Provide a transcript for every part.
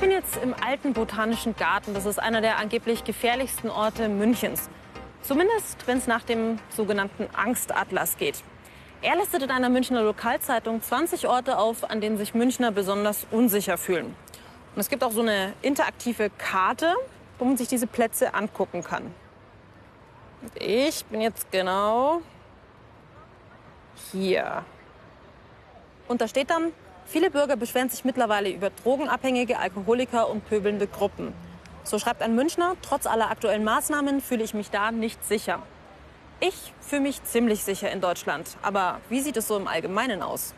Ich bin jetzt im alten Botanischen Garten. Das ist einer der angeblich gefährlichsten Orte Münchens. Zumindest, wenn es nach dem sogenannten Angstatlas geht. Er listet in einer Münchner Lokalzeitung 20 Orte auf, an denen sich Münchner besonders unsicher fühlen. Und es gibt auch so eine interaktive Karte, wo man sich diese Plätze angucken kann. Und ich bin jetzt genau hier. Und da steht dann Viele Bürger beschweren sich mittlerweile über drogenabhängige Alkoholiker und pöbelnde Gruppen. So schreibt ein Münchner, trotz aller aktuellen Maßnahmen fühle ich mich da nicht sicher. Ich fühle mich ziemlich sicher in Deutschland. Aber wie sieht es so im Allgemeinen aus?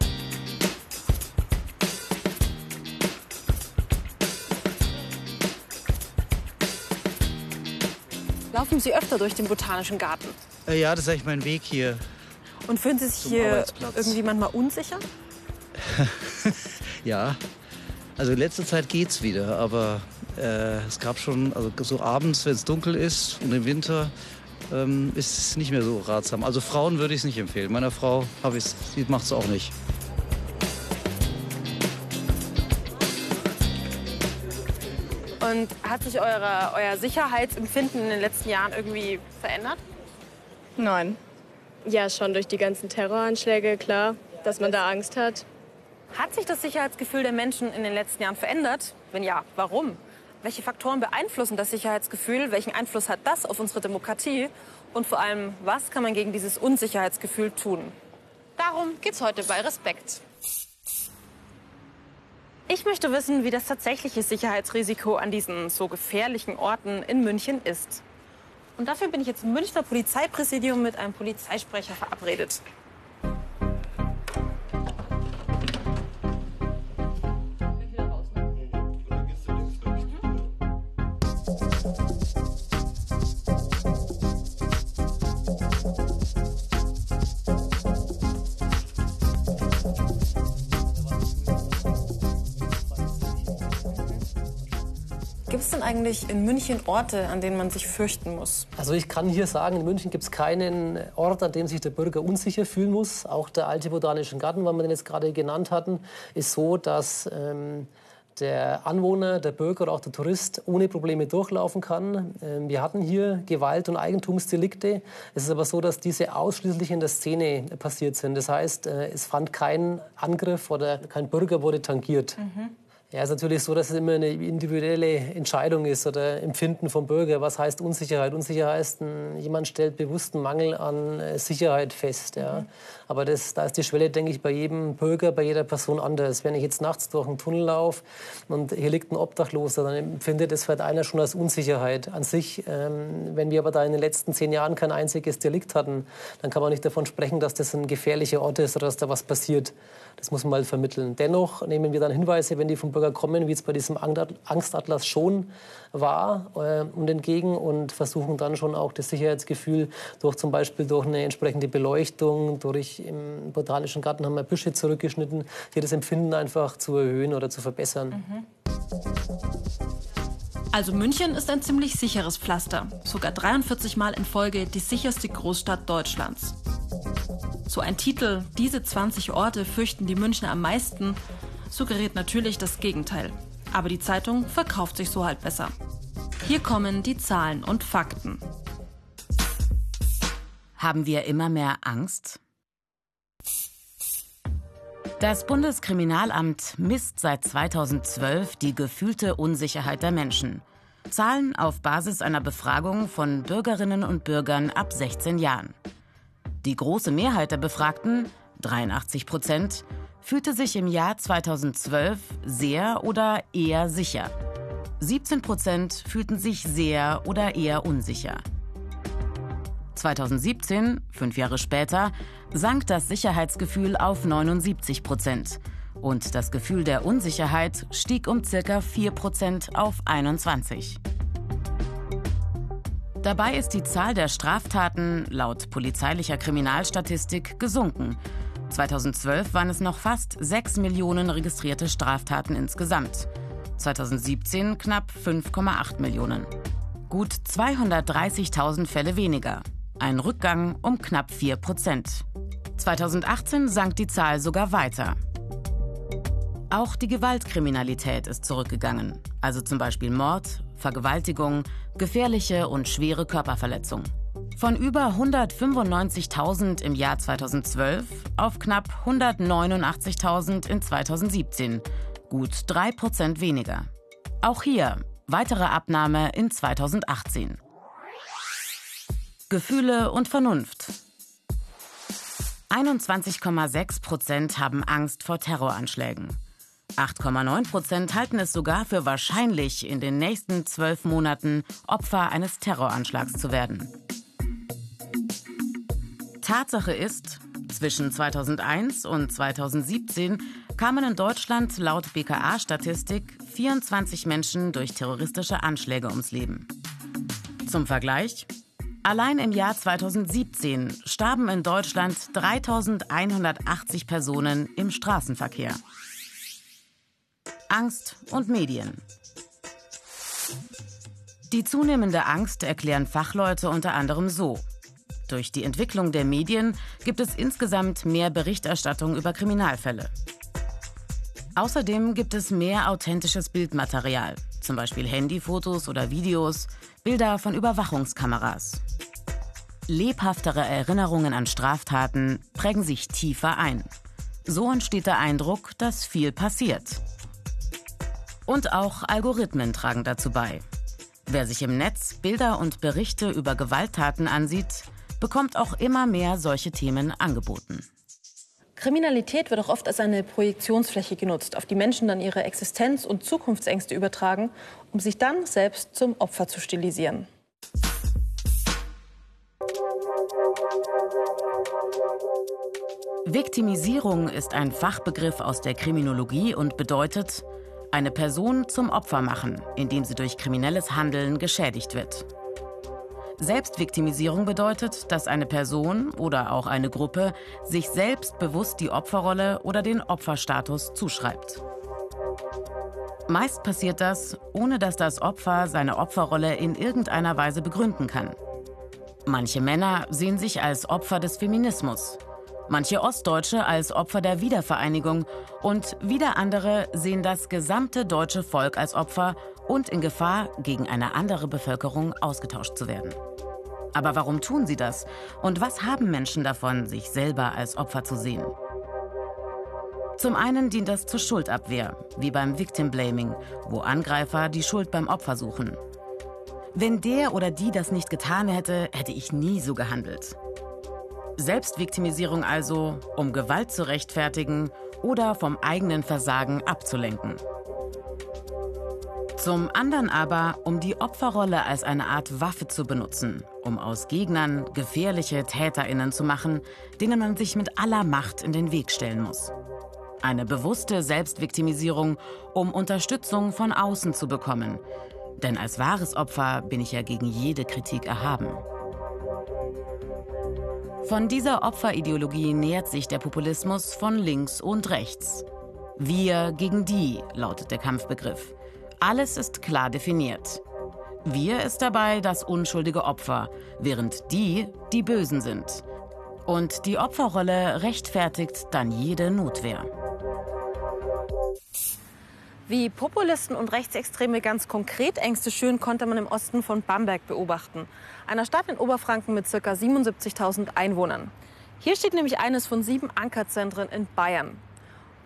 Laufen Sie öfter durch den Botanischen Garten? Äh, ja, das ist eigentlich mein Weg hier. Und fühlen Sie sich hier irgendwie manchmal unsicher? ja, also in letzter Zeit geht's wieder, aber äh, es gab schon, also so abends, wenn es dunkel ist und im Winter, ähm, ist es nicht mehr so ratsam. Also Frauen würde ich es nicht empfehlen. Meiner Frau habe ich sie macht es auch nicht. Und hat sich eure, euer Sicherheitsempfinden in den letzten Jahren irgendwie verändert? Nein. Ja, schon durch die ganzen Terroranschläge, klar, dass man da Angst hat. Hat sich das Sicherheitsgefühl der Menschen in den letzten Jahren verändert? Wenn ja, warum? Welche Faktoren beeinflussen das Sicherheitsgefühl? Welchen Einfluss hat das auf unsere Demokratie? Und vor allem, was kann man gegen dieses Unsicherheitsgefühl tun? Darum geht's heute bei Respekt. Ich möchte wissen, wie das tatsächliche Sicherheitsrisiko an diesen so gefährlichen Orten in München ist. Und dafür bin ich jetzt im Münchner Polizeipräsidium mit einem Polizeisprecher verabredet. Eigentlich in München Orte, an denen man sich fürchten muss? Also ich kann hier sagen, in München gibt es keinen Ort, an dem sich der Bürger unsicher fühlen muss. Auch der alte Botanische Garten, weil wir den jetzt gerade genannt hatten, ist so, dass ähm, der Anwohner, der Bürger oder auch der Tourist ohne Probleme durchlaufen kann. Ähm, wir hatten hier Gewalt- und Eigentumsdelikte. Es ist aber so, dass diese ausschließlich in der Szene passiert sind. Das heißt, äh, es fand kein Angriff oder kein Bürger wurde tangiert. Mhm. Ja, es ist natürlich so, dass es immer eine individuelle Entscheidung ist oder Empfinden vom Bürger. Was heißt Unsicherheit? Unsicherheit heißt, jemand stellt bewussten Mangel an äh, Sicherheit fest. Ja. Mhm. Aber das, da ist die Schwelle, denke ich, bei jedem Bürger, bei jeder Person anders. Wenn ich jetzt nachts durch einen Tunnel laufe und hier liegt ein Obdachloser, dann empfindet das vielleicht einer schon als Unsicherheit an sich. Ähm, wenn wir aber da in den letzten zehn Jahren kein einziges Delikt hatten, dann kann man nicht davon sprechen, dass das ein gefährlicher Ort ist oder dass da was passiert. Das muss man mal vermitteln. Dennoch nehmen wir dann Hinweise, wenn die vom Bürger kommen, wie es bei diesem Angstatlas schon war, äh, und entgegen und versuchen dann schon auch das Sicherheitsgefühl durch zum Beispiel durch eine entsprechende Beleuchtung, durch im Botanischen Garten haben wir Büsche zurückgeschnitten, hier das Empfinden einfach zu erhöhen oder zu verbessern. Mhm. Also München ist ein ziemlich sicheres Pflaster. Sogar 43 Mal in Folge die sicherste Großstadt Deutschlands. So ein Titel, diese 20 Orte fürchten die Münchner am meisten, suggeriert natürlich das Gegenteil. Aber die Zeitung verkauft sich so halt besser. Hier kommen die Zahlen und Fakten. Haben wir immer mehr Angst? Das Bundeskriminalamt misst seit 2012 die gefühlte Unsicherheit der Menschen. Zahlen auf Basis einer Befragung von Bürgerinnen und Bürgern ab 16 Jahren. Die große Mehrheit der Befragten, 83 Prozent, fühlte sich im Jahr 2012 sehr oder eher sicher. 17 Prozent fühlten sich sehr oder eher unsicher. 2017, fünf Jahre später, sank das Sicherheitsgefühl auf 79 Prozent und das Gefühl der Unsicherheit stieg um circa 4 Prozent auf 21. Dabei ist die Zahl der Straftaten laut polizeilicher Kriminalstatistik gesunken. 2012 waren es noch fast 6 Millionen registrierte Straftaten insgesamt. 2017 knapp 5,8 Millionen. Gut 230.000 Fälle weniger. Ein Rückgang um knapp 4 Prozent. 2018 sank die Zahl sogar weiter. Auch die Gewaltkriminalität ist zurückgegangen, also zum Beispiel Mord, Vergewaltigung, gefährliche und schwere Körperverletzung. Von über 195.000 im Jahr 2012 auf knapp 189.000 in 2017, gut 3% weniger. Auch hier weitere Abnahme in 2018. Gefühle und Vernunft. 21,6 Prozent haben Angst vor Terroranschlägen. 8,9 Prozent halten es sogar für wahrscheinlich, in den nächsten zwölf Monaten Opfer eines Terroranschlags zu werden. Tatsache ist, zwischen 2001 und 2017 kamen in Deutschland laut BKA-Statistik 24 Menschen durch terroristische Anschläge ums Leben. Zum Vergleich, allein im Jahr 2017 starben in Deutschland 3180 Personen im Straßenverkehr. Angst und Medien. Die zunehmende Angst erklären Fachleute unter anderem so. Durch die Entwicklung der Medien gibt es insgesamt mehr Berichterstattung über Kriminalfälle. Außerdem gibt es mehr authentisches Bildmaterial, zum Beispiel Handyfotos oder Videos, Bilder von Überwachungskameras. Lebhaftere Erinnerungen an Straftaten prägen sich tiefer ein. So entsteht der Eindruck, dass viel passiert. Und auch Algorithmen tragen dazu bei. Wer sich im Netz Bilder und Berichte über Gewalttaten ansieht, bekommt auch immer mehr solche Themen angeboten. Kriminalität wird auch oft als eine Projektionsfläche genutzt, auf die Menschen dann ihre Existenz- und Zukunftsängste übertragen, um sich dann selbst zum Opfer zu stilisieren. Viktimisierung ist ein Fachbegriff aus der Kriminologie und bedeutet, eine Person zum Opfer machen, indem sie durch kriminelles Handeln geschädigt wird. Selbstviktimisierung bedeutet, dass eine Person oder auch eine Gruppe sich selbst bewusst die Opferrolle oder den Opferstatus zuschreibt. Meist passiert das, ohne dass das Opfer seine Opferrolle in irgendeiner Weise begründen kann. Manche Männer sehen sich als Opfer des Feminismus, manche Ostdeutsche als Opfer der Wiedervereinigung und wieder andere sehen das gesamte deutsche Volk als Opfer und in Gefahr, gegen eine andere Bevölkerung ausgetauscht zu werden. Aber warum tun sie das? Und was haben Menschen davon, sich selber als Opfer zu sehen? Zum einen dient das zur Schuldabwehr, wie beim Victim Blaming, wo Angreifer die Schuld beim Opfer suchen. Wenn der oder die das nicht getan hätte, hätte ich nie so gehandelt. Selbstviktimisierung also, um Gewalt zu rechtfertigen oder vom eigenen Versagen abzulenken. Zum anderen aber, um die Opferrolle als eine Art Waffe zu benutzen, um aus Gegnern gefährliche Täterinnen zu machen, denen man sich mit aller Macht in den Weg stellen muss. Eine bewusste Selbstviktimisierung, um Unterstützung von außen zu bekommen. Denn als wahres Opfer bin ich ja gegen jede Kritik erhaben. Von dieser Opferideologie nähert sich der Populismus von links und rechts. Wir gegen die lautet der Kampfbegriff. Alles ist klar definiert. Wir ist dabei das unschuldige Opfer, während die die Bösen sind. Und die Opferrolle rechtfertigt dann jede Notwehr. Wie Populisten und Rechtsextreme ganz konkret Ängste schüren, konnte man im Osten von Bamberg beobachten. Einer Stadt in Oberfranken mit ca. 77.000 Einwohnern. Hier steht nämlich eines von sieben Ankerzentren in Bayern.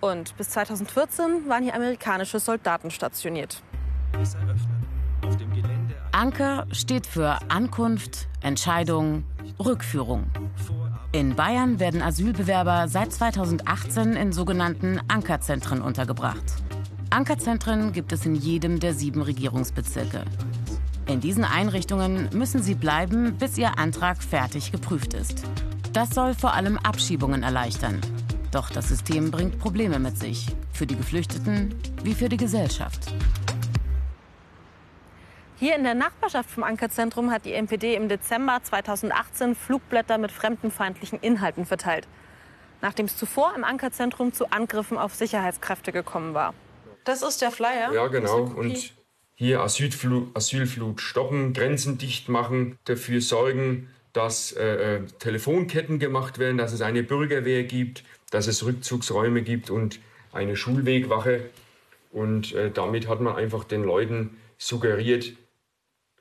Und bis 2014 waren hier amerikanische Soldaten stationiert. Anker steht für Ankunft, Entscheidung, Rückführung. In Bayern werden Asylbewerber seit 2018 in sogenannten Ankerzentren untergebracht. Ankerzentren gibt es in jedem der sieben Regierungsbezirke. In diesen Einrichtungen müssen sie bleiben, bis ihr Antrag fertig geprüft ist. Das soll vor allem Abschiebungen erleichtern. Doch das System bringt Probleme mit sich, für die Geflüchteten wie für die Gesellschaft. Hier in der Nachbarschaft vom Ankerzentrum hat die NPD im Dezember 2018 Flugblätter mit fremdenfeindlichen Inhalten verteilt, nachdem es zuvor im Ankerzentrum zu Angriffen auf Sicherheitskräfte gekommen war. Das ist der Flyer. Ja, genau. Und hier Asylflug, Asylflug stoppen, Grenzen dicht machen, dafür sorgen, dass äh, äh, Telefonketten gemacht werden, dass es eine Bürgerwehr gibt, dass es Rückzugsräume gibt und eine Schulwegwache. Und äh, damit hat man einfach den Leuten suggeriert,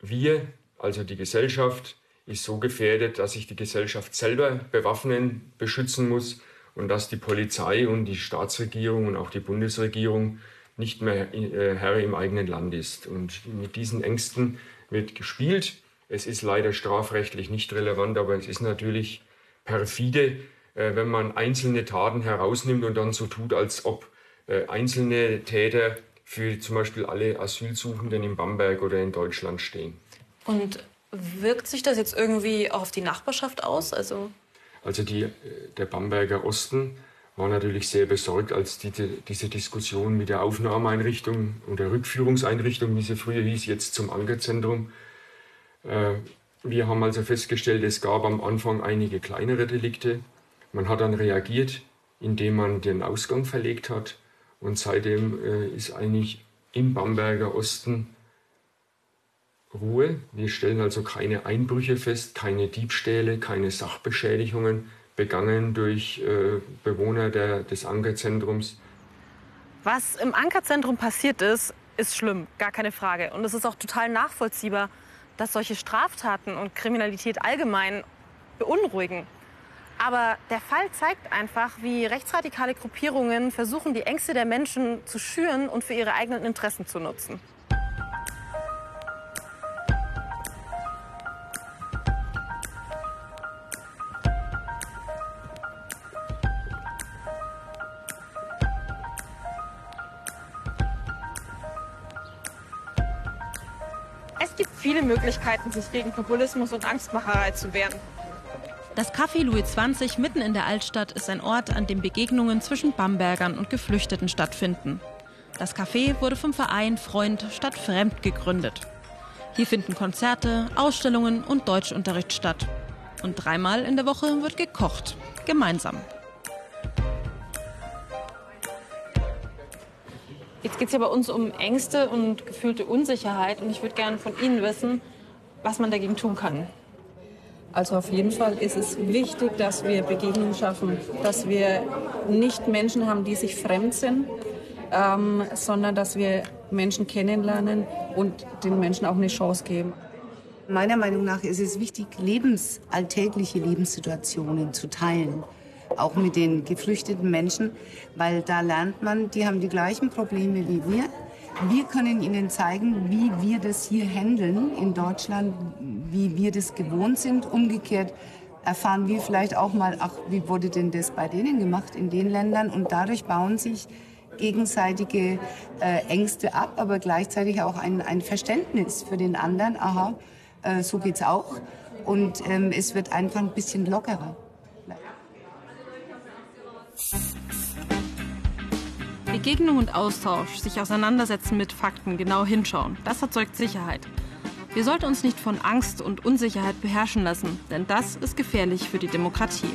wir, also die Gesellschaft, ist so gefährdet, dass sich die Gesellschaft selber bewaffnen, beschützen muss und dass die Polizei und die Staatsregierung und auch die Bundesregierung nicht mehr äh, Herr im eigenen Land ist. Und mit diesen Ängsten wird gespielt. Es ist leider strafrechtlich nicht relevant, aber es ist natürlich perfide, wenn man einzelne Taten herausnimmt und dann so tut, als ob äh, einzelne Täter für zum Beispiel alle Asylsuchenden in Bamberg oder in Deutschland stehen. Und wirkt sich das jetzt irgendwie auch auf die Nachbarschaft aus? Also, also die, der Bamberger Osten war natürlich sehr besorgt, als die, diese Diskussion mit der Aufnahmeeinrichtung oder Rückführungseinrichtung, wie sie früher hieß, jetzt zum Ankerzentrum. Äh, wir haben also festgestellt, es gab am Anfang einige kleinere Delikte. Man hat dann reagiert, indem man den Ausgang verlegt hat. Und seitdem äh, ist eigentlich im Bamberger Osten Ruhe. Wir stellen also keine Einbrüche fest, keine Diebstähle, keine Sachbeschädigungen begangen durch äh, Bewohner der, des Ankerzentrums. Was im Ankerzentrum passiert ist, ist schlimm, gar keine Frage. Und es ist auch total nachvollziehbar, dass solche Straftaten und Kriminalität allgemein beunruhigen. Aber der Fall zeigt einfach, wie rechtsradikale Gruppierungen versuchen, die Ängste der Menschen zu schüren und für ihre eigenen Interessen zu nutzen. viele Möglichkeiten, sich gegen Populismus und Angstmacherei zu wehren. Das Café Louis 20 mitten in der Altstadt ist ein Ort, an dem Begegnungen zwischen Bambergern und Geflüchteten stattfinden. Das Café wurde vom Verein Freund statt Fremd gegründet. Hier finden Konzerte, Ausstellungen und Deutschunterricht statt. Und dreimal in der Woche wird gekocht, gemeinsam. Jetzt geht es ja bei uns um Ängste und gefühlte Unsicherheit. Und ich würde gerne von Ihnen wissen, was man dagegen tun kann. Also auf jeden Fall ist es wichtig, dass wir Begegnungen schaffen, dass wir nicht Menschen haben, die sich fremd sind, ähm, sondern dass wir Menschen kennenlernen und den Menschen auch eine Chance geben. Meiner Meinung nach ist es wichtig, lebensalltägliche Lebenssituationen zu teilen auch mit den geflüchteten Menschen, weil da lernt man, die haben die gleichen Probleme wie wir. Wir können ihnen zeigen, wie wir das hier handeln in Deutschland, wie wir das gewohnt sind. Umgekehrt erfahren wir vielleicht auch mal, ach, wie wurde denn das bei denen gemacht in den Ländern? Und dadurch bauen sich gegenseitige äh, Ängste ab, aber gleichzeitig auch ein, ein Verständnis für den anderen. Aha, äh, so geht's auch. Und ähm, es wird einfach ein bisschen lockerer. Begegnung und Austausch, sich auseinandersetzen mit Fakten, genau hinschauen, das erzeugt Sicherheit. Wir sollten uns nicht von Angst und Unsicherheit beherrschen lassen, denn das ist gefährlich für die Demokratie.